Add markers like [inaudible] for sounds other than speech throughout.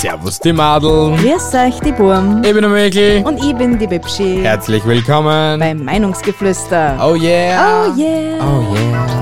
Servus die Madel. Grüß euch, die Burm. Ich bin der Mäkel. Und ich bin die Bibschi. Herzlich willkommen. Beim Meinungsgeflüster. Oh yeah. Oh yeah. Oh yeah.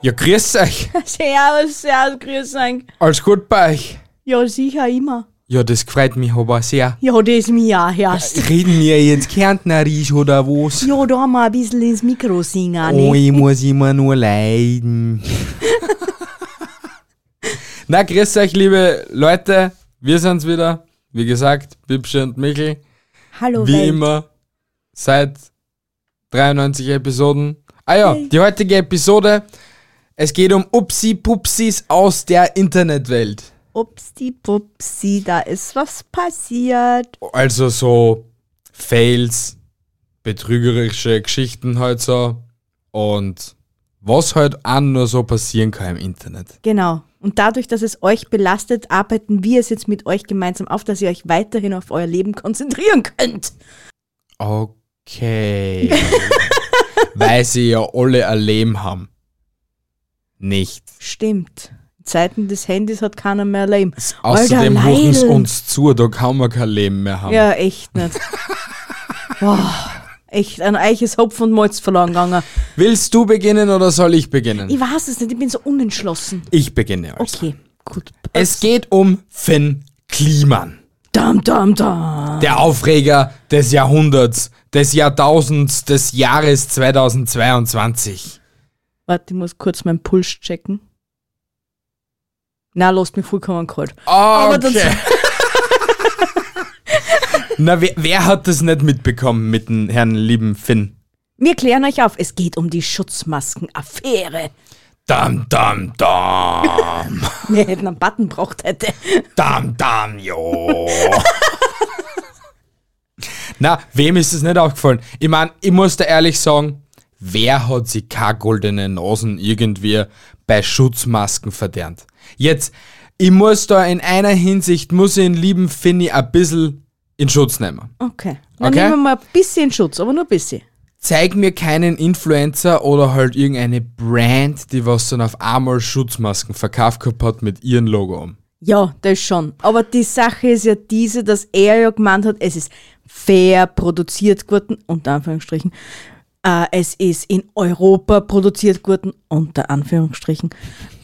Ja, grüß euch. [laughs] Servus, servus, grüß euch. Alles gut bei euch? Ja, sicher immer. Ja, das freut mich aber sehr. Ja, das mir auch erst. Reden wir jetzt Kärntnerisch oder was? Ja, da haben wir ein bisschen ins Mikro singen, Oh, ne? ich muss immer nur leiden. [laughs] Na, grüß euch, liebe Leute. Wir sind's wieder. Wie gesagt, Bibsche und Michel. Hallo, Wie Welt. immer, seit 93 Episoden. Ah ja, die heutige Episode. Es geht um Upsi-Pupsis aus der Internetwelt. Upsi, pupsi, da ist was passiert. Also so Fails, betrügerische Geschichten halt so. Und was halt auch nur so passieren kann im Internet. Genau. Und dadurch, dass es euch belastet, arbeiten wir es jetzt mit euch gemeinsam auf, dass ihr euch weiterhin auf euer Leben konzentrieren könnt. Okay. [laughs] Weil sie ja alle ein Leben haben. Nicht. Stimmt. Zeiten des Handys hat keiner mehr Leben. Außerdem rufen sie uns zu, da kann man kein Leben mehr haben. Ja, echt nicht. [laughs] Boah, echt, ein eiches Hopf und Malz verloren gegangen. Willst du beginnen oder soll ich beginnen? Ich weiß es nicht, ich bin so unentschlossen. Ich beginne also. Okay, gut. Es geht um Finn Kliman. Dam, dam, dam. Der Aufreger des Jahrhunderts, des Jahrtausends, des Jahres 2022. Warte, ich muss kurz meinen Puls checken. Na, lasst mich vollkommen kalt. Okay. das- [laughs] Na, wer, wer hat das nicht mitbekommen mit dem Herrn lieben Finn? Wir klären euch auf, es geht um die Schutzmaskenaffäre. Dam, dam, dam. [laughs] Wir hätten einen Button braucht heute. dam, dam, jo. Na, wem ist es nicht aufgefallen? Ich meine, ich muss da ehrlich sagen, wer hat sich keine goldene Nasen irgendwie bei Schutzmasken verdient? Jetzt, ich muss da in einer Hinsicht, muss ich den lieben Finny ein bisschen in Schutz nehmen. Okay. Dann Okay. nehmen wir mal ein bisschen Schutz, aber nur ein bisschen. Zeig mir keinen Influencer oder halt irgendeine Brand, die was dann auf einmal Schutzmasken verkauft gehabt hat mit ihrem Logo um. Ja, das schon. Aber die Sache ist ja diese, dass er ja gemeint hat, es ist fair produziert geworden, unter Anführungsstrichen. Äh, es ist in Europa produziert geworden, unter Anführungsstrichen.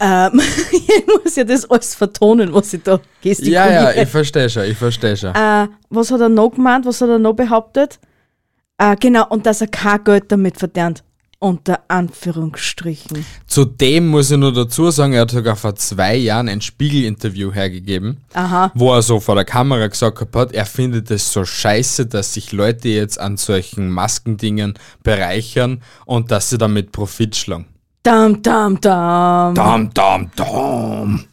Ähm, [laughs] ich muss ja das alles vertonen, was ich da gestikuliere. Ja, ja, ich verstehe schon, ich verstehe schon. äh, was hat er noch gemeint? Was hat er noch behauptet? Äh, genau, und dass er kein Geld damit verdient. Unter Anführungsstrichen. Zudem muss ich nur dazu sagen, er hat sogar vor zwei Jahren ein Spiegel-Interview hergegeben, Aha. wo er so vor der Kamera gesagt hat, er findet es so scheiße, dass sich Leute jetzt an solchen Maskendingen bereichern und dass sie damit Profit schlagen. Dam, dam, dam. Dam, dam, dam.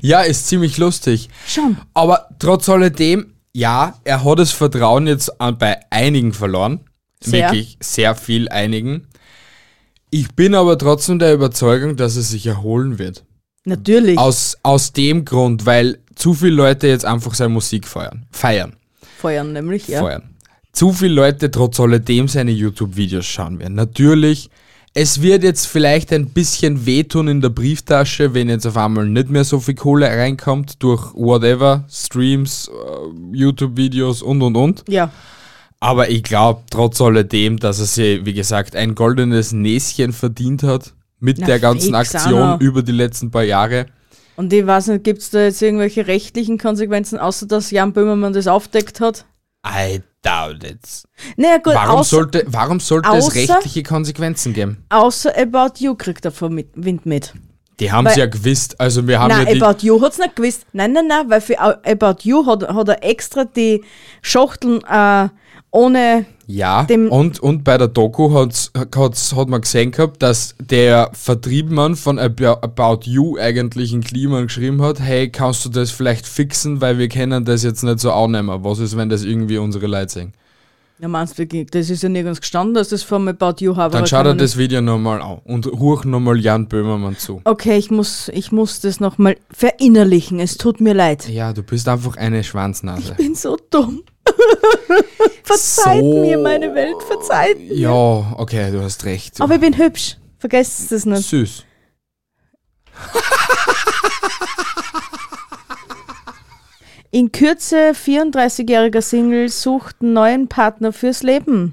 ja, ist ziemlich lustig. Schon. Aber trotz alledem, ja, er hat das Vertrauen jetzt bei einigen verloren. Sehr. Wirklich sehr viel einigen. Ich bin aber trotzdem der Überzeugung, dass er sich erholen wird. Natürlich. Aus, aus dem Grund, weil zu viele Leute jetzt einfach seine Musik feiern. Feiern. Feuern nämlich, ja. Feiern. Zu viele Leute trotz alledem seine YouTube-Videos schauen werden. Natürlich, es wird jetzt vielleicht ein bisschen wehtun in der Brieftasche, wenn jetzt auf einmal nicht mehr so viel Kohle reinkommt durch whatever, Streams, äh, YouTube-Videos und und und. Ja. Aber ich glaube trotz alledem, dass er sich, wie gesagt, ein goldenes Näschen verdient hat mit Na, der ganzen Aktion über die letzten paar Jahre. Und ich weiß nicht, gibt es da jetzt irgendwelche rechtlichen Konsequenzen, außer dass Jan Böhmermann das aufdeckt hat? I doubt it. Naja, gut, Warum außer, sollte, warum sollte es außer- rechtliche Konsequenzen geben? außer About You kriegt er vom mit- Wind mit. Die haben sie ja gewusst. Also wir haben Nein, ja die, About You hat's nicht gewusst. Nein, nein, nein, weil für About You hat, hat er extra die Schachteln äh, ohne Ja, Dem- und, und bei der Doku hat's, hat's, hat man gesehen gehabt, dass der Vertriebmann von Abo- About You eigentlich in Kliman geschrieben hat, hey, kannst du das vielleicht fixen, weil wir können das jetzt nicht so annehmen. Was ist, wenn das irgendwie unsere Leute sehen? Ja, meinst du, das ist ja nirgends gestanden, dass das vom About You habe. Dann schaut er das Video nochmal an und ruch nochmal Jan Böhmermann zu. Okay, ich muss, ich muss das nochmal verinnerlichen. Es tut mir leid. Ja, du bist einfach eine Schwanznase. Ich bin so dumm. [laughs] verzeiht So- mir, meine Welt, verzeiht mir. Ja, okay, du hast recht. Aber ich bin hübsch. Vergesst das nicht. Süß. In Kürze 34-jähriger Single sucht einen neuen Partner fürs Leben.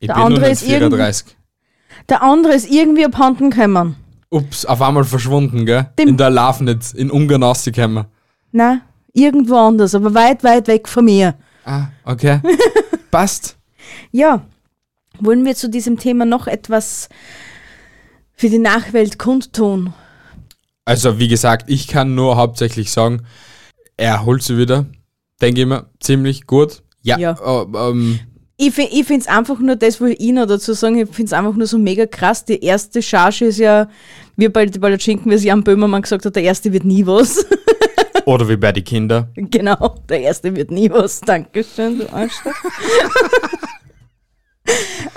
Ich Der bin andere ist irgendwie- 34. Der andere ist irgendwie abhanden gekommen. Ups, auf einmal verschwunden, gell? Dem- in der Lafnitz, in Ungarn rausgekommen. Na, irgendwo anders, aber weit, weit weg von mir. Ah, okay. [laughs] Passt. Ja, wollen wir zu diesem Thema noch etwas für die Nachwelt kundtun? Also, wie gesagt, ich kann nur hauptsächlich sagen, er holt sie wieder. Denke ich mir, ziemlich gut. Ja. Ja. äh, ähm, Ich, ich finde es einfach nur, das will ich noch dazu sagen, ich finde es einfach nur so mega krass. Die erste Charge ist ja, wie bei den Palatschinken, wie es Jan Böhmermann gesagt hat, der erste wird nie was. [laughs] oder wie bei den Kindern. genau, der erste wird nie was. Dankeschön, du Arschloch.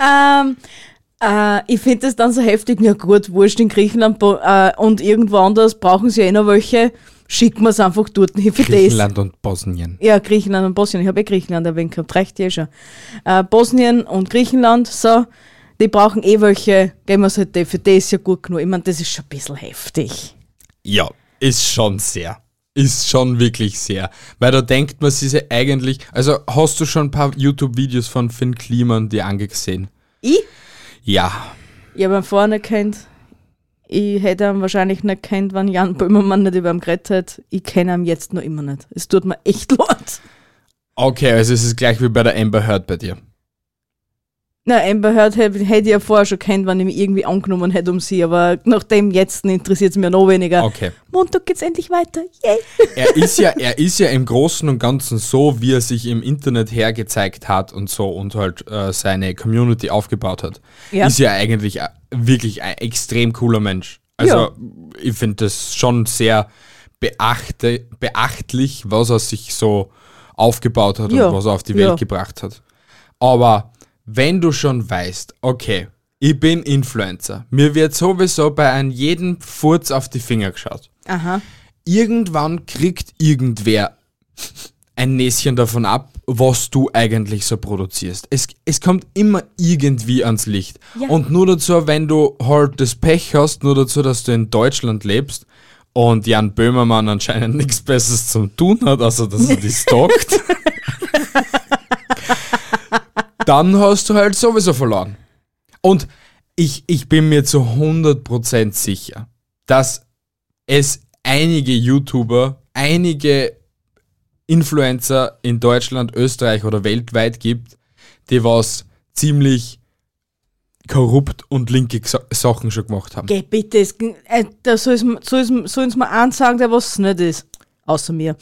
[laughs] ähm, äh, ich finde das dann so heftig, ja gut, wurscht in Griechenland äh, und irgendwo anders brauchen sie eh noch welche, schicken wir es einfach dort hin für das. Griechenland und Bosnien. Ja, Griechenland und Bosnien. Ich habe eh Griechenland erwähnt gehabt, reicht ja schon. Äh, Bosnien und Griechenland, so, die brauchen eh welche, geben wir es halt die, für ist ja gut genug. Ich meine, das ist schon ein bisschen heftig. Ja, ist schon sehr. Ist schon wirklich sehr. Weil da denkt man sich ja eigentlich. Also, hast du schon ein paar YouTube-Videos von Finn Kliman dir angesehen? Ich? Ja. Ich habe ihn vorher nicht kennt. Ich hätte ihn wahrscheinlich nicht kennt, wenn Jan Böhmermann nicht über ihn geredet hätte. Ich kenne ihn jetzt noch immer nicht. Es tut mir echt [laughs] leid. Okay, also es ist gleich wie bei der Amber Heard bei dir. Na, Amber Heard hätte hätte ich ja vorher schon kennt, wenn ich mich irgendwie angenommen hätte um sie, aber nach dem jetzt interessiert es mir noch weniger. Okay. Montag geht's endlich weiter. Yay! Er ist ja, er ist ja im Großen und Ganzen so, wie er sich im Internet hergezeigt hat und so und halt äh, seine Community aufgebaut hat. Ja. Ist ja eigentlich äh, wirklich ein extrem cooler Mensch. Also Ja. ich finde das schon sehr beachte, beachtlich, was er sich so aufgebaut hat Ja. und was er auf die Welt gebracht hat. Aber wenn du schon weißt, okay, ich bin Influencer, mir wird sowieso bei einem jeden Furz auf die Finger geschaut Aha. irgendwann kriegt irgendwer ein Näschen davon ab, was du eigentlich so produzierst. Es, es kommt immer irgendwie ans Licht. Ja. Und nur dazu, wenn du halt das Pech hast, nur dazu, dass du in Deutschland lebst und Jan Böhmermann anscheinend [laughs] nichts Besseres zum tun hat, außer dass er die [laughs] stalkt, [laughs] dann hast du halt sowieso verloren. Und ich, ich bin mir zu 100% sicher, dass es einige YouTuber, einige Influencer in Deutschland, Österreich oder weltweit gibt, die was ziemlich korrupt und linke Sachen schon gemacht haben. Geh bitte, es, äh, da sollen sie mir eins sagen, der was nicht ist. Außer mir.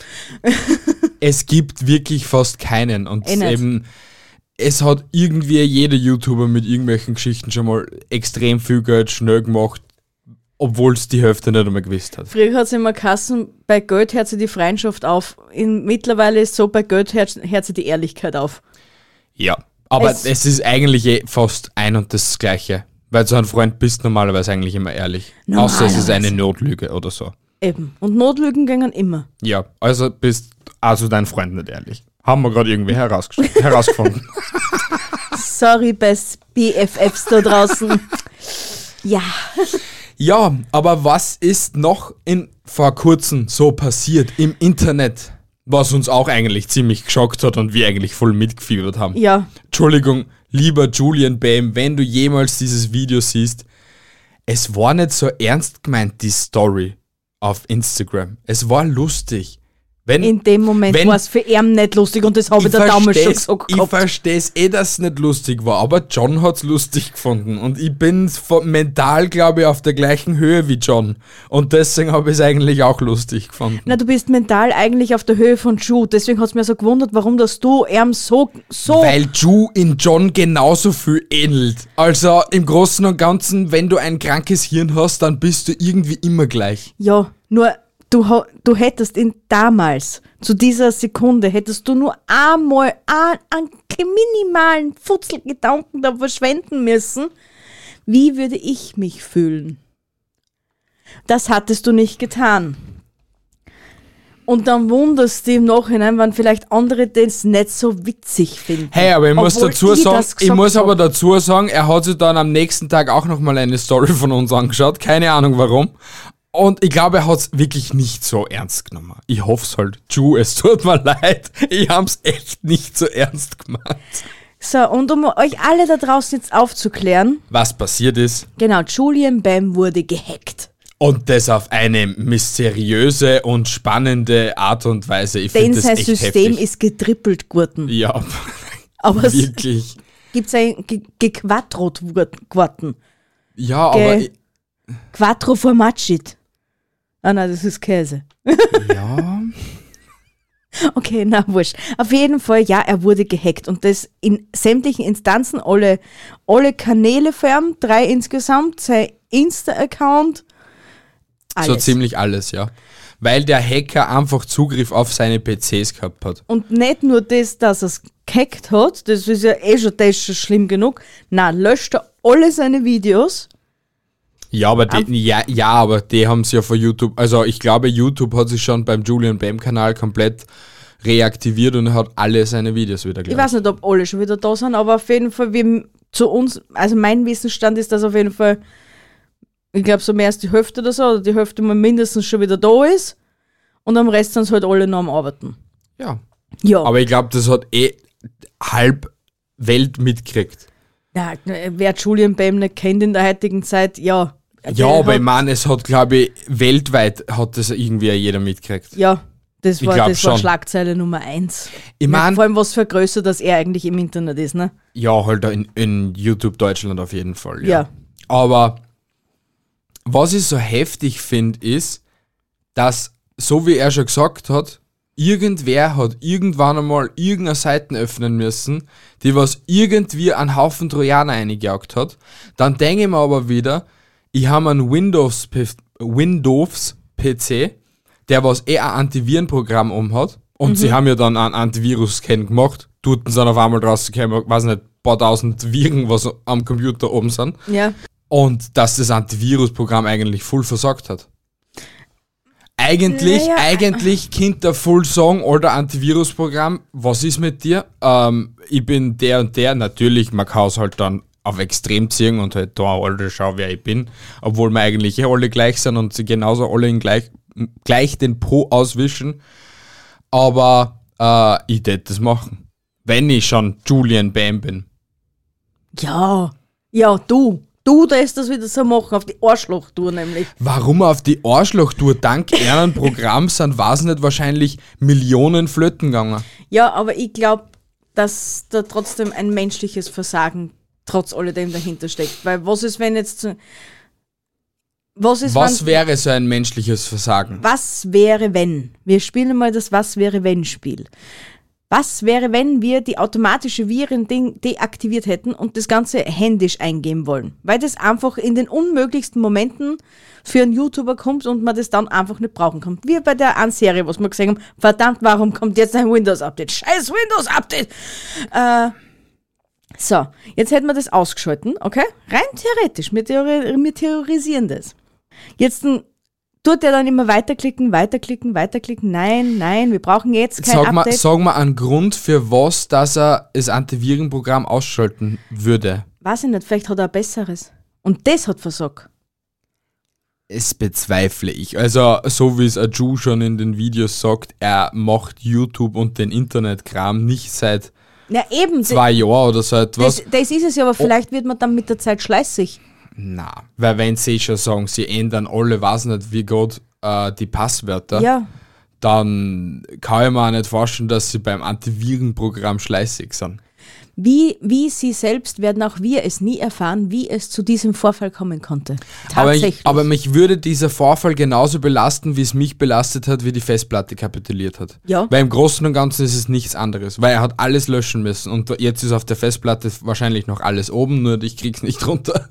Es gibt wirklich fast keinen und nicht. eben es hat irgendwie jeder YouTuber mit irgendwelchen Geschichten schon mal extrem viel Geld schnell gemacht, obwohl es die Hälfte nicht einmal gewusst hat. Früher hat es immer Kassen, bei Geld hört sie die Freundschaft auf. In, mittlerweile ist es so, bei Geld hört, hört sie die Ehrlichkeit auf. Ja, aber Es- es, ist eigentlich eh fast ein und das Gleiche. Weil so ein Freund bist normalerweise eigentlich immer ehrlich. Außer es ist eine Notlüge oder so. Eben. Und Notlügen gingen immer. Ja, also bist also dein Freund nicht ehrlich. Haben wir gerade irgendwie [laughs] herausgefunden. Sorry, best BFFs da draußen. ja. ja, aber was ist noch in vor kurzem so passiert im Internet, was uns auch eigentlich ziemlich geschockt hat und wir eigentlich voll mitgefiebert haben? Ja. Entschuldigung, lieber Julian Bam, wenn du jemals dieses Video siehst, es war nicht so ernst gemeint, die Story auf Instagram. Es war lustig. Wenn, In dem Moment war es für ihn nicht lustig und das habe ich, der damals schon gesagt ich verstehe es eh, dass es nicht lustig war, aber John hat's lustig gefunden und ich bin mental, glaube ich, auf der gleichen Höhe wie John und deswegen habe ich es eigentlich auch lustig gefunden. Na, du bist mental eigentlich auf der Höhe von Jude, deswegen hat es mir so gewundert, warum dass du ihm so, so Weil Ju in John genauso viel ähnelt. Also im Großen und Ganzen, wenn du ein krankes Hirn hast, dann bist du irgendwie immer gleich. Ja, nur du, du hättest ihn damals, zu dieser Sekunde, hättest du nur einmal ein- einen minimalen Futzelgedanken da verschwenden müssen. Wie würde ich mich fühlen? Das hattest du nicht getan. Und dann wunderst du im Nachhinein, wenn vielleicht andere das nicht so witzig finden. Hey, aber ich muss dazu ich sagen, ich muss aber dazu sagen, er hat sich dann am nächsten Tag auch nochmal eine Story von uns angeschaut. Keine Ahnung warum. Und ich glaube, er hat es wirklich nicht so ernst genommen. Ich hoffe es halt. Ju, es tut mir [laughs] leid. Ich hab's echt nicht so ernst gemacht. So, und um euch alle da draußen jetzt aufzuklären, Was passiert ist. genau, Julian Bam wurde gehackt. Und das auf eine mysteriöse und spannende Art und Weise. Ich Denn sein System heftig. ist getrippelt geworden. Ja, [laughs] Aber es wirklich. gibt ein ge- gequattrot geworden. Ja, Ge- aber Quattro Formaggi. Ah nein, das ist Käse. ja. [laughs] Okay, na wurscht. Auf jeden Fall, ja, er wurde gehackt und das in sämtlichen Instanzen, alle, alle Kanäle für ihn, drei insgesamt, sein Insta-Account, So ziemlich alles, ja. Weil der Hacker einfach Zugriff auf seine PCs gehabt hat. Und nicht nur das, dass er es gehackt hat, das ist ja eh schon, das schon schlimm genug. Na, löscht er alle seine Videos. Ja, aber die, ja, ja, aber die haben sie ja von YouTube, also ich glaube, YouTube hat sich schon beim Julian Bam Kanal komplett reaktiviert und er hat alle seine Videos wieder Ich gleich. weiß nicht, ob alle schon wieder da sind, aber auf jeden Fall, wie zu uns, also mein Wissensstand ist, dass auf jeden Fall, ich glaube, so mehr als die Hälfte oder so, oder die Hälfte mal mindestens schon wieder da ist. Und am Rest sind sie halt alle noch am Arbeiten. Ja. Ja, Aber ich glaube, das hat eh halb Welt mitgekriegt. ja wer Julian Bam nicht kennt in der heutigen Zeit, ja. Ja, aber ich meine, es hat, glaube ich, weltweit hat das irgendwie jeder mitgekriegt. Ja, das war, das war. Schlagzeile Nummer eins. Ich Vor meine, allem, was für Größe, dass er eigentlich im Internet ist, ne? ja, halt in, in YouTube Deutschland auf jeden Fall. Ja. Ja. Aber was ich so heftig finde, ist, dass, so wie er schon gesagt hat, irgendwer hat irgendwann einmal irgendeine Seiten öffnen müssen, die was irgendwie einen Haufen Trojaner eingejagt hat. Dann denke ich mir aber wieder, ich habe einen Windows, Windows PC, der was eh ein Antivirenprogramm um hat. Und sie haben ja dann einen Antivirus-Scan gemacht. Dort sind auf einmal rausgekommen, weiß nicht, ein paar tausend Viren, was am Computer oben sind. Ja. Und dass das Antivirusprogramm eigentlich voll versagt hat. Eigentlich, Naja. eigentlich könnte der voll sagen, alter Antivirusprogramm, was ist mit dir? Ähm, ich bin der und der. Natürlich, man kann es halt dann auf extrem ziehen und halt da, alter, schau, wer ich bin. Obwohl wir eigentlich eh alle gleich sind und sie genauso alle in gleich, gleich den Po auswischen. Aber äh, ich tät das machen. Wenn ich schon Julian Bam bin. Ja. Ja, du. Du darfst das wieder so machen, auf die Arschlochtour nämlich. Warum auf die Arschlochtour dank [laughs] einem Programm sind, weiß nicht, wahrscheinlich Millionen Flöten gegangen. Ja, aber ich glaube, dass da trotzdem ein menschliches Versagen trotz alledem dahinter steckt. Weil was ist, wenn jetzt. Was ist, Was wäre so ein menschliches Versagen? was wäre, wenn? Wir spielen mal das Was wäre, wenn Spiel. Was wäre, wenn wir die automatische Viren-Ding deaktiviert hätten und das Ganze händisch eingeben wollen? Weil das einfach in den unmöglichsten Momenten für einen YouTuber kommt und man das dann einfach nicht brauchen kann. Wie bei der einen Serie, was wir gesehen haben. Verdammt, warum kommt jetzt ein Windows-Update? Scheiß Windows-Update! Äh, so, jetzt hätten wir das ausgeschalten, okay? Rein theoretisch, wir, theori wir theorisieren das. Jetzt n- tut er dann immer weiterklicken, weiterklicken, weiterklicken. Nein, nein, wir brauchen jetzt kein Sag mal, Update. sag mal einen Grund, für was, dass er das Antivirenprogramm ausschalten würde. Weiß ich nicht, vielleicht hat er ein besseres. Und das hat versagt. Es bezweifle ich. Also, so wie es Aju schon in den Videos sagt, er macht YouTube und den Internetkram nicht seit Ja, eben. zwei Jahren oder so etwas. das, das ist es ja, aber vielleicht wird man dann mit der Zeit schleißig. Na, weil wenn sie schon sagen, sie ändern alle, weiß nicht wie Gott, äh, die Passwörter. Ja, dann kann ich mir auch nicht vorstellen, dass sie beim Antivirenprogramm schleißig sind. Wie, wie sie selbst werden auch wir es nie erfahren, wie es zu diesem Vorfall kommen konnte. Aber, Tatsächlich. ich, aber mich würde dieser Vorfall genauso belasten, wie es mich belastet hat, wie die Festplatte kapituliert hat. Ja. Weil im Großen und Ganzen ist es nichts anderes, weil er hat alles löschen müssen und jetzt ist auf der Festplatte wahrscheinlich noch alles oben, nur ich krieg's nicht runter.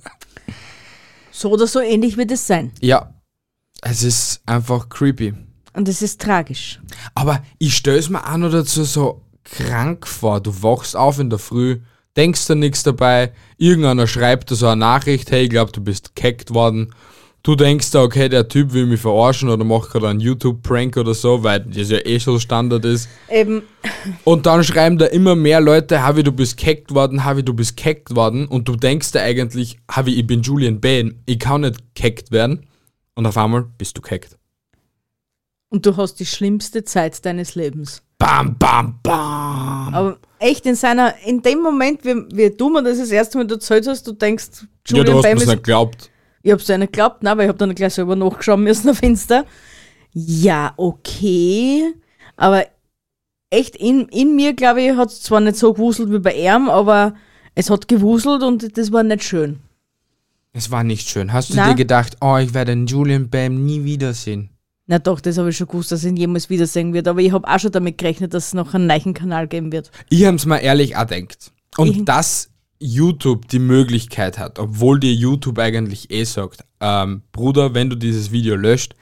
so oder so ähnlich wird es sein. Ja, es ist einfach creepy. Und es ist tragisch. Aber ich stell's mir auch noch dazu so krank vor. Du wachst auf in der Früh, denkst da nichts dabei, irgendeiner schreibt dir so eine Nachricht, hey, ich glaube, du bist gehackt worden. Du denkst da, okay, der Typ will mich verarschen oder macht gerade einen YouTube-Prank oder so, weil das ja eh schon Standard ist. Eben, Und dann schreiben da immer mehr Leute, Havi, du bist gehackt worden, Havi, du bist gehackt worden. Und du denkst da eigentlich, Havi, ich bin Julian Bain, ich kann nicht gehackt werden. Und auf einmal bist du gehackt. Und du hast die schlimmste Zeit deines Lebens. Bam, bam, bam. Aber echt in seiner, in dem Moment, wie, wie du mir das das erste Mal erzählt hast, du denkst, Ja, Julian du hast Bam ist nicht geglaubt. Ich hab's ja nicht geglaubt, nein, weil ich hab dann gleich selber nachgeschaut müssen auf Insta. Ja, okay. Aber echt in, in mir, glaube ich, hat es zwar nicht so gewuselt wie bei ihm, aber es hat gewuselt und das war nicht schön. Es war nicht schön. Hast du Na? dir gedacht, oh, ich werde den Julian Bam nie wiedersehen? Na doch, das habe ich schon gewusst, dass ich ihn jemals wiedersehen wird, aber ich habe auch schon damit gerechnet, dass es noch einen neuen Kanal geben wird. Ich hab's mir ehrlich auch gedacht. Und Ich- dass YouTube die Möglichkeit hat, obwohl dir YouTube eigentlich eh sagt, ähm, Bruder, wenn du dieses Video löscht,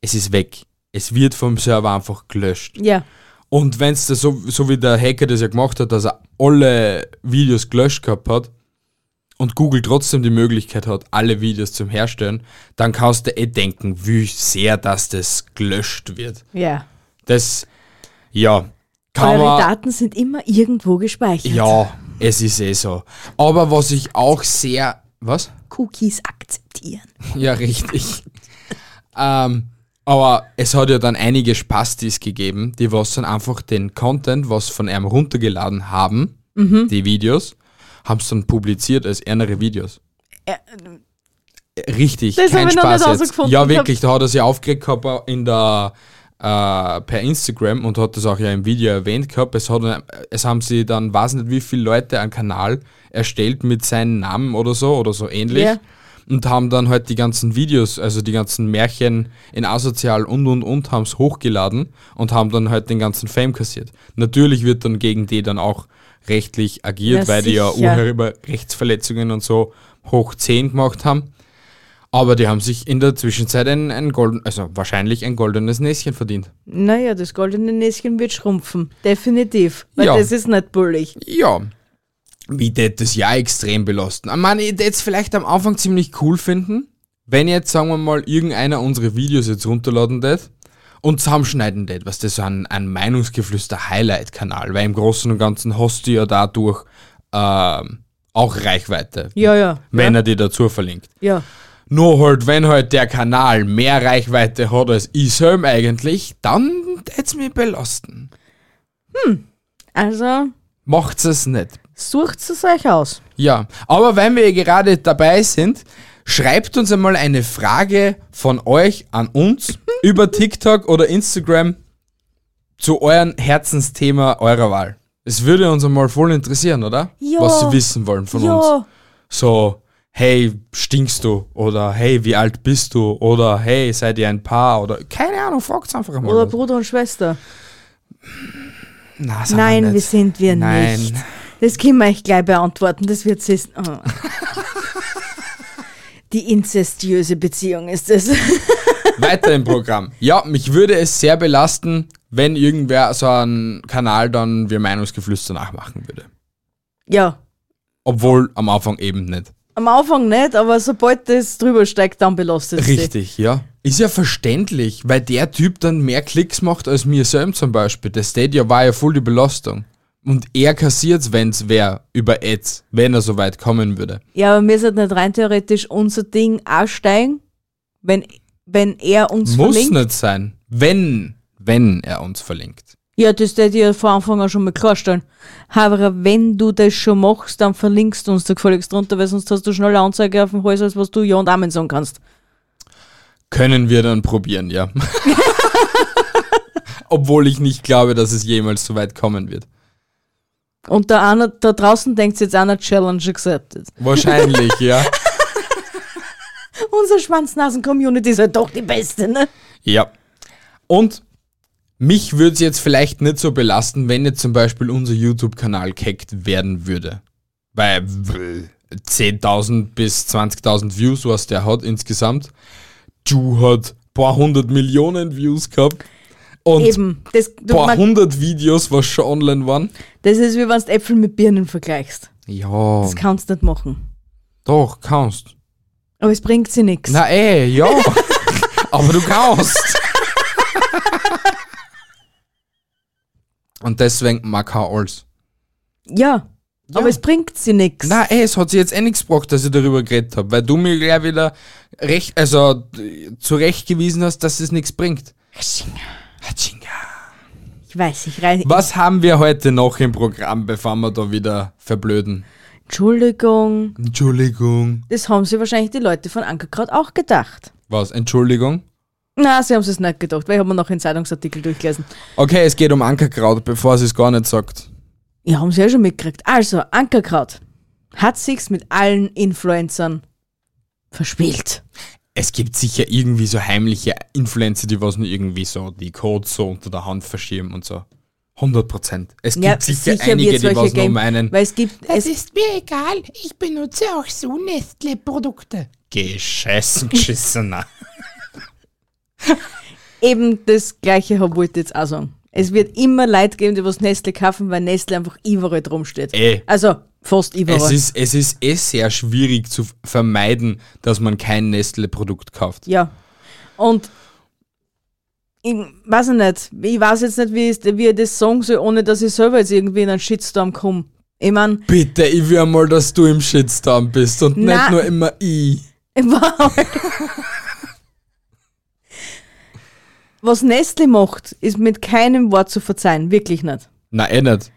es ist weg. Es wird vom Server einfach gelöscht. Ja, Und wenn es so, so wie der Hacker das ja gemacht hat, dass er alle Videos gelöscht gehabt hat und Google trotzdem die Möglichkeit hat, alle Videos zum Herstellen, dann kannst du eh denken, wie sehr dass das gelöscht wird. ja. Das, ja, kann Eure man. Daten sind immer irgendwo gespeichert. Ja, es ist eh so. Aber was ich auch sehr. Was? Cookies akzeptieren. [laughs] Ja, richtig. ähm, aber es hat ja dann einige Spastis gegeben, die was dann einfach den Content, was von einem runtergeladen haben, die Videos, haben es dann publiziert als ärmere Videos. Richtig, Das kein Spaß jetzt. Ja, wirklich, da hat er sich aufgeregt gehabt in der äh, per Instagram und hat das auch ja im Video erwähnt gehabt. Es, hat, es haben sie dann, weiß nicht wie viele Leute einen Kanal erstellt mit seinem Namen oder so oder so ähnlich. Ja. Und haben dann halt die ganzen Videos, also die ganzen Märchen in Asozial und und und, haben es hochgeladen und haben dann halt den ganzen Fame kassiert. Natürlich wird dann gegen die dann auch rechtlich agiert, Ja, weil die ja sicher. Urheberrechtsverletzungen und so hoch 10 gemacht haben. Aber die haben sich in der Zwischenzeit ein, ein golden, also wahrscheinlich ein goldenes Näschen verdient. Naja, das goldene Näschen wird schrumpfen. Definitiv. Weil Ja. das ist nicht bullig. Ja. Wie tät das ja extrem belasten. Ich meine, ich es vielleicht am Anfang ziemlich cool finden, wenn jetzt, sagen wir mal, irgendeiner unsere Videos jetzt runterladen tät und zusammenschneiden tät, was das so ein, ein Meinungsgeflüster-Highlight-Kanal, weil im Großen und Ganzen hast du ja dadurch ähm, auch Reichweite, Ja, ja. wenn ja. er dir dazu verlinkt. Ja. Nur halt, wenn halt der Kanal mehr Reichweite hat als ich selber eigentlich, dann tät's mich belasten. Also, Macht's es nicht. sucht es euch aus. Ja, aber wenn wir gerade dabei sind, schreibt uns einmal eine Frage von euch an uns [laughs] über TikTok oder Instagram zu eurem Herzensthema eurer Wahl. Es würde uns einmal voll interessieren, oder? Ja. Was sie wissen wollen von uns. Ja. So, hey, stinkst du? Oder hey, wie alt bist du? Oder hey, seid ihr ein Paar? Oder keine Ahnung, fragt's einfach einmal. Oder was. Bruder und Schwester. Na, Nein, wir nicht. sind wir Nein. nicht. Das können wir euch gleich beantworten. Das wird sie. Oh. [laughs] Die inzestiöse Beziehung ist es. [laughs] Weiter im Programm. Ja, mich würde es sehr belasten, wenn irgendwer so einen Kanal dann wie Meinungsgeflüster nachmachen würde. ja. Obwohl am Anfang eben nicht. Am Anfang nicht, aber sobald das drüber steigt, dann belastet es dich. Richtig, ja. Ist ja verständlich, weil der Typ dann mehr Klicks macht als mir selbst zum Beispiel. Der Stadia war ja voll die Belastung. Und er kassiert's, wenn's wer über Ads, wenn er so weit kommen würde. Ja, aber wir sind nicht rein theoretisch unser Ding aussteigen, wenn, wenn er uns Muss verlinkt. nicht sein. Wenn, wenn er uns verlinkt. Ja, das hätte ich ja von Anfang an schon mal klarstellen. Aber wenn du das schon machst, dann verlinkst du uns da gefälligst drunter, weil sonst hast du schnell eine Anzeige auf dem Hals, als was du Ja und Amen sagen kannst. Können wir dann probieren, ja. [laughs] Obwohl ich nicht glaube, dass es jemals so weit kommen wird. Und da, einer, da draußen denkt jetzt einer Challenge accepted. Wahrscheinlich, ja. [laughs] Unser Schwanznasen-Community ist halt doch die beste, ne? Ja. Und mich würde es jetzt vielleicht nicht so belasten, wenn jetzt zum Beispiel unser YouTube-Kanal gehackt werden würde. Weil äh, 10.000 bis 20.000 Views, was der hat insgesamt. Du hat paar hundert Millionen Views gehabt. Und Eben. Das, du, paar man, hundert Videos, was schon online waren. das ist wie wenn du Äpfel mit Birnen vergleichst. Ja, Das kannst du nicht machen. doch, kannst. Aber es bringt sie nichts. Na ey, ja. [laughs] Aber du kannst. Und deswegen mag ich auch alles. Ja. Aber es bringt sie nichts. Na ey, es hat sich jetzt eh nichts gebracht, dass ich darüber geredet habe, weil du mir gleich wieder recht, also d- zurechtgewiesen hast, dass es nichts bringt. Hatschinga. Ich weiß, ich rein. Was haben wir heute noch im Programm, bevor wir da wieder verblöden? Entschuldigung. Entschuldigung. Das haben sich wahrscheinlich die Leute von Ankerkraut auch gedacht. Was? Entschuldigung? Na, sie haben es nicht gedacht, weil ich habe mir noch einen Zeitungsartikel durchgelesen. Okay, es geht um Ankerkraut, bevor sie es gar nicht sagt. Ja, haben sie ja schon mitgekriegt. Also, Ankerkraut hat sich's mit allen Influencern verspielt. Es gibt sicher irgendwie so heimliche Influencer, die was nur irgendwie so die Codes so unter der Hand verschieben und so. 100 Prozent. Es gibt Ja, sicher, sicher einige, die was nur geben, meinen. Weil es gibt, es, ist mir egal, ich benutze auch so Nestle-Produkte. Geschissen, [laughs] geschissener. eben das Gleiche wollte ich jetzt auch sagen. Es wird immer Leute geben, die was Nestle kaufen, weil Nestle einfach überall drum steht. Eh. Also, fast Es überall. ist, es ist eh sehr schwierig zu vermeiden, dass man kein Nestle-Produkt kauft. Ja. Und ich weiß ich nicht, ich weiß jetzt nicht, wie ich, wie ich das sagen soll, ohne dass ich selber jetzt irgendwie in einen Shitstorm komme. Ich mein, Bitte, ich will mal, dass du im Shitstorm bist und Na. nicht nur immer ich. [laughs] was Nestle macht, ist mit keinem Wort zu verzeihen, wirklich nicht. Na, eh nicht.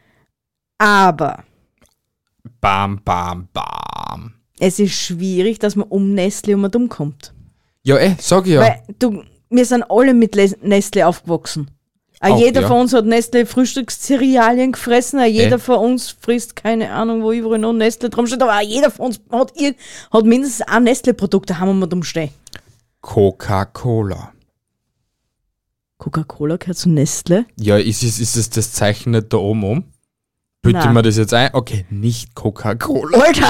Aber Bam, bam, bam. es ist schwierig, dass man um Nestle um und um kommt. Ja, eh, sag ich ja. Weil du, wir sind alle mit Les- Nestle aufgewachsen. Auch Auch, jeder ja. von uns hat Nestle Frühstückscerealien gefressen, auch jeder Eh. von uns frisst keine Ahnung, wo überall noch Nestle drum steht, aber auch jeder von uns hat, hat mindestens ein Nestle-Produkt daheim wir drum stehen. Coca-Cola. Coca-Cola gehört zu Nestle? Ja, ist es, ist es das Zeichen nicht da oben um? Bitte mir das jetzt ein? Okay, nicht Coca-Cola. Alter!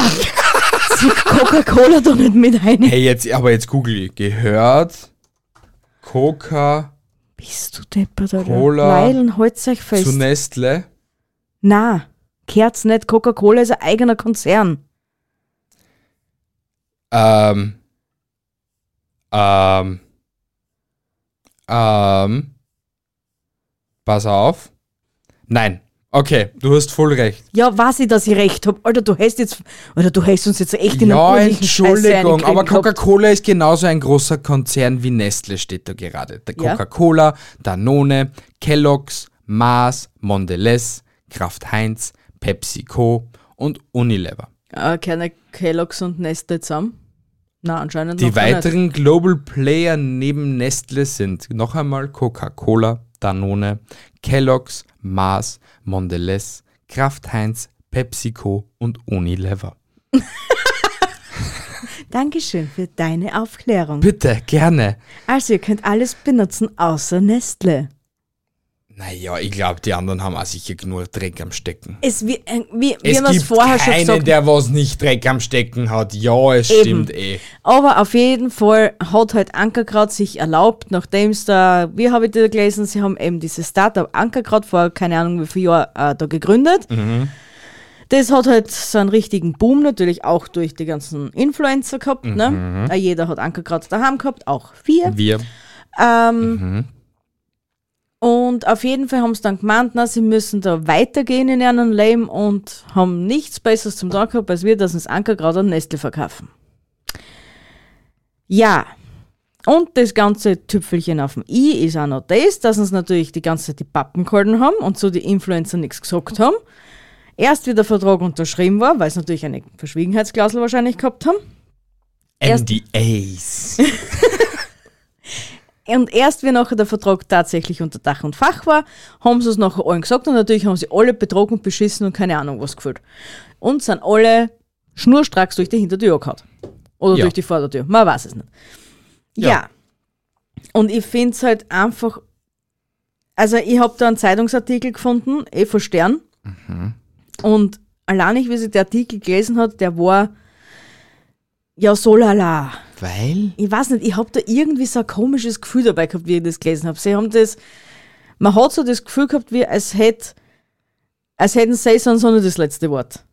Coca-Cola doch nicht mit rein. Hey, jetzt, aber jetzt google ich. Gehört Coca Bist du deppert, Alter? Cola Weilen, halt's euch fest. zu Nestle? Na, gehört's nicht. Coca-Cola ist ein eigener Konzern. Ähm. Ähm. Ähm. Pass auf. Nein. Okay, du hast voll recht. Ja, weiß ich, dass ich recht hab. Alter, du hast jetzt, Alter, du hast uns jetzt echt in Ja, einen ordentlichen Scheiße Entschuldigung, aber. Coca-Cola ist genauso ein großer Konzern wie Nestle, steht da gerade. Der Ja. Coca-Cola, Danone, Kellogg's, Mars, Mondelez, Kraft Heinz, PepsiCo und Unilever. Äh, keine Kellogg's und Nestle zusammen? Na, anscheinend Die gar nicht. weiteren Global Player neben Nestle sind noch einmal Coca-Cola, Danone, Kellogg's, Mars, Mondelez, Kraft Heinz, PepsiCo und Unilever. [laughs] Dankeschön für deine Aufklärung. Bitte, gerne. Also, ihr könnt alles benutzen außer Nestle. Naja, ich glaube, die anderen haben auch sicher genug Dreck am Stecken. Es wie, äh, wie, wie Es gibt vorher schon keinen, gesagt der was nicht Dreck am Stecken hat. Ja, es Eben. stimmt eh. Aber auf jeden Fall hat halt Ankerkraut sich erlaubt, nachdem es da, wie habe ich da gelesen, sie haben eben dieses Startup Ankerkraut vor keine Ahnung wie viel Jahren äh, da gegründet. Das hat halt so einen richtigen Boom natürlich auch durch die ganzen Influencer gehabt. Ne? Äh, jeder hat Ankerkraut daheim gehabt, auch wir. Wir. Ähm, Und auf jeden Fall haben sie dann gemeint, na, sie müssen da weitergehen in ihrem Leben und haben nichts Besseres zum Tag gehabt, als wir, dass das Ankerkraut an Nestle verkaufen. Ja. Und das ganze Tüpfelchen auf dem I ist auch noch das, dass uns natürlich die ganze Zeit die Pappen gehalten haben und so die Influencer nichts gesagt haben. Erst wie der Vertrag unterschrieben war, weil sie natürlich eine Verschwiegenheitsklausel wahrscheinlich gehabt haben. Erst- NDAs. [laughs] und erst wie nachher der Vertrag tatsächlich unter Dach und Fach war, haben sie es nachher allen gesagt und natürlich haben sie alle betrogen und beschissen und keine Ahnung was gefühlt. Und sind alle schnurstracks durch die Hintertür gehauen. Oder Ja. durch die Vordertür. Man weiß es nicht. Ja. Ja. Und ich finde es halt einfach. Also, ich habe da einen Zeitungsartikel gefunden, eh von Stern. Und allein ich, wie sie der Artikel gelesen hat, der war ja so lala. Weil? Ich weiß nicht, ich habe da irgendwie so ein komisches Gefühl dabei gehabt, wie ich das gelesen habe. Sie haben das, man hat so das Gefühl gehabt, wie als hätte, als hätten sie sonst so nicht das letzte Wort.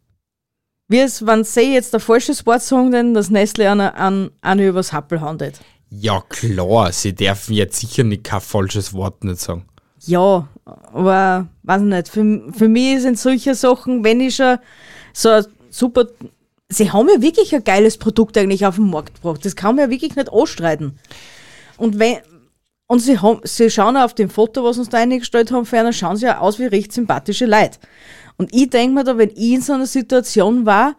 Wie es, wenn sie jetzt ein falsches Wort sagen, denn das Nestle einer an, an übers Happel handelt. Ja, klar, sie dürfen jetzt sicher nicht kein falsches Wort nicht sagen. Ja, aber weiß nicht, für, für mich sind solche Sachen, wenn ich schon so ein super. Sie haben ja wirklich ein geiles Produkt eigentlich auf den Markt gebracht. Das kann man ja wirklich nicht anstreiten. Und wenn. Und sie, haben, sie schauen auf dem Foto, was uns da eingestellt haben, ferner schauen sie ja aus wie recht sympathische Leute. Und ich denke mir da, wenn ich in so einer Situation war,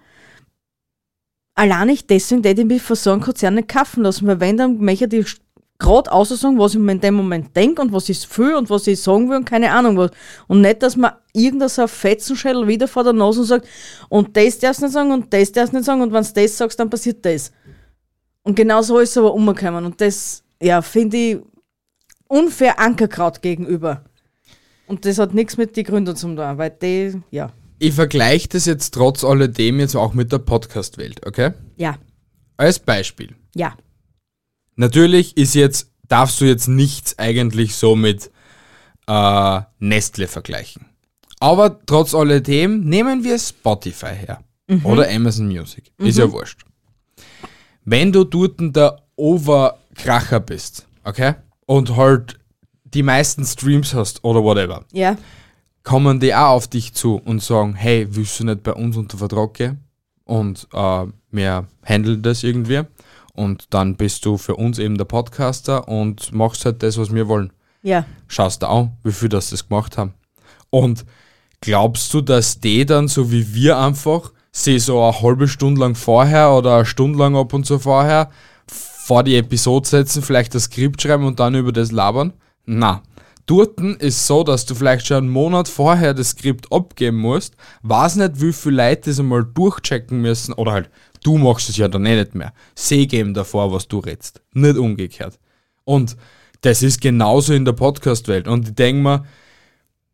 allein nicht deswegen, hätte ich mich von so einem Konzern nicht kaufen lassen, weil wenn, dann möchte ich gerade aussagen, was ich mir in dem Moment denke und was ich fühle und was ich sagen will und keine Ahnung was. Und nicht, dass man irgendein so Fetzenschädel wieder vor der Nase und sagt, und das darfst du nicht sagen und das darfst du nicht sagen und wenn du das sagst, dann passiert das. Und genau so ist es aber umgekommen. Und das, ja, finde ich unfair Ankerkraut gegenüber. Und das hat nichts mit den Gründern zu tun, weil die, ja, Ich vergleiche das jetzt trotz alledem jetzt auch mit der Podcast-Welt, okay? ja, Als Beispiel. ja, Natürlich ist jetzt, darfst du jetzt nichts eigentlich so mit äh, Nestle vergleichen. Aber trotz alledem nehmen wir Spotify her. Oder Amazon Music. Ist ja wurscht. Wenn du dort der Overkracher bist, okay? Und halt die meisten Streams hast oder whatever, ja, kommen die auch auf dich zu und sagen, hey, willst du nicht bei uns unter Vertrag gehen? Und äh, wir handeln das irgendwie. Und dann bist du für uns eben der Podcaster und machst halt das, was wir wollen. ja. Schaust an, wie viel das das gemacht haben. Und glaubst du, dass die dann, so wie wir einfach, sie so eine halbe Stunde lang vorher oder eine Stunde lang ab und zu vorher vor die Episode setzen, vielleicht das Skript schreiben und dann über das labern? Na. Dorten ist so, dass du vielleicht schon einen Monat vorher das Skript abgeben musst, weiß nicht, wie viele Leute das einmal durchchecken müssen, oder halt, du machst es ja dann eh nicht mehr. Sie geben davor, was du redst, nicht umgekehrt. Und das ist genauso in der Podcast-Welt. Und ich denke mir,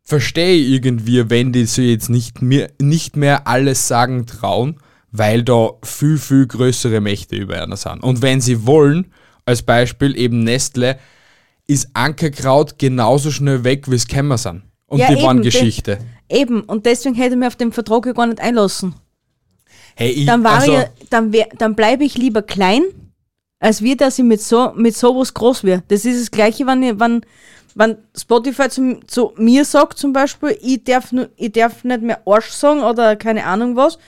verstehe ich irgendwie, wenn die so jetzt nicht mehr, nicht mehr alles sagen trauen, weil da viel, viel größere Mächte über einer sind. Und wenn sie wollen, als Beispiel eben Nestle, ist Ankerkraut genauso schnell weg, wie es Kämmer sind. Und Ja, die waren eben, Geschichte. Eben, und deswegen hätte ich mir auf den Vertrag ja gar nicht einlassen. Hey, ich, Dann also, ich, dann, wär, dann bleibe ich lieber klein, als wir, dass ich mit so mit sowas groß wäre. Das ist das Gleiche, wenn, wenn, wenn Spotify zu, zu mir sagt zum Beispiel, ich darf, ich darf nicht mehr Arsch sagen oder keine Ahnung was.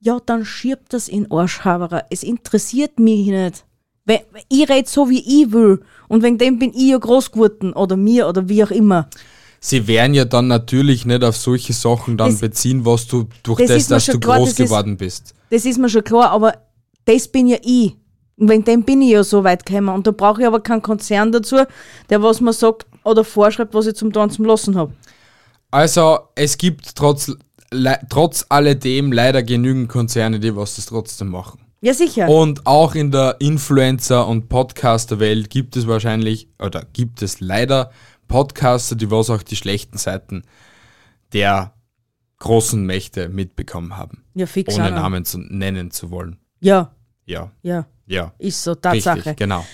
Ja, dann schiebt das in Arschhaberer. Es interessiert mich nicht. Weil ich rede so, wie ich will. Und wegen dem bin ich ja groß geworden. Oder mir oder wie auch immer. Sie werden ja dann natürlich nicht auf solche Sachen dann Das- beziehen, was du durch das das, dass du klar, groß das ist- geworden bist. Das ist mir schon klar, aber das bin ja ich. Und wegen dem bin ich ja so weit gekommen. Und da brauche ich aber keinen Konzern dazu, der was mir sagt oder vorschreibt, was ich zum Tun zum Lassen habe. Also, es gibt trotz, le, trotz alledem leider genügend Konzerne, die was das trotzdem machen. Ja, sicher. Und auch in der Influencer- und Podcaster-Welt gibt es wahrscheinlich, oder gibt es leider Podcaster, die was auch die schlechten Seiten der großen Mächte mitbekommen haben. ja, fix. Ohne. Namen zu nennen zu wollen. Ja, Ja, ja, ja. ist so, Tatsache. Richtig, genau.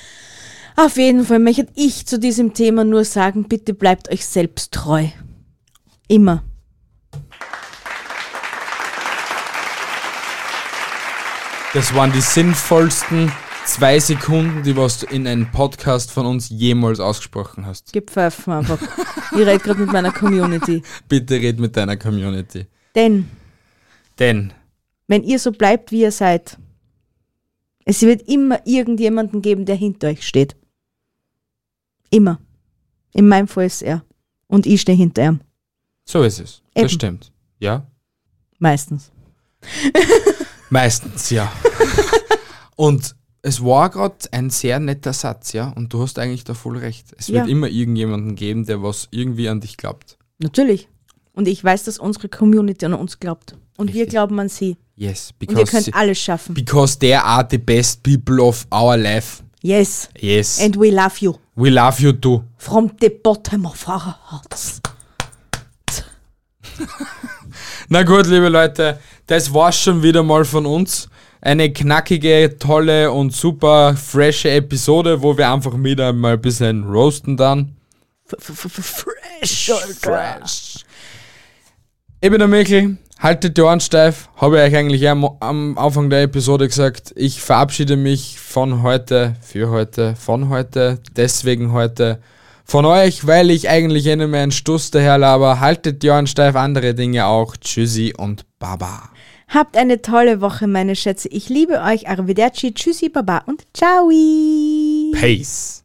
Auf jeden Fall möchte ich zu diesem Thema nur sagen, bitte bleibt euch selbst treu. Immer. Das waren die sinnvollsten zwei Sekunden, die was du in einem Podcast von uns jemals ausgesprochen hast. Gib Pfeifen einfach. ich rede gerade mit meiner Community. Bitte red mit deiner Community. Denn Denn wenn ihr so bleibt, wie ihr seid, es wird immer irgendjemanden geben, der hinter euch steht. Immer. In meinem Fall ist er. Und ich stehe hinter ihm. so ist es. Eben. Das stimmt. Ja? Meistens. Meistens, ja. [laughs] Und es war gerade ein sehr netter Satz, ja, und du hast eigentlich da voll recht. Es wird Ja. immer irgendjemanden geben, der was irgendwie an dich glaubt. Natürlich. Und ich weiß, dass unsere Community an uns glaubt. Und wir Richtig. glauben an sie. Yes, Und ihr because, könnt alles schaffen. because they are the best people of our life. Yes. Yes, And we love you. we love you too. From the bottom of our hearts. [laughs] Na gut, liebe Leute, das war's schon wieder mal von uns. Eine knackige, tolle und super frische Episode, wo wir einfach wieder mal ein bisschen roasten dann. Fresh, Alter. Ich bin der Michael, haltet die Ohren steif, habe ich euch eigentlich am, am Anfang der Episode gesagt. Ich verabschiede mich von heute, für heute, von heute, deswegen heute, von euch, weil ich eigentlich eh nicht mehr einen Stuss daherlaber. Haltet die Ohren steif, andere Dinge auch. Tschüssi und Baba. Habt eine tolle Woche, meine Schätze. Ich liebe euch. Arrivederci, tschüssi, baba und ciao. Peace.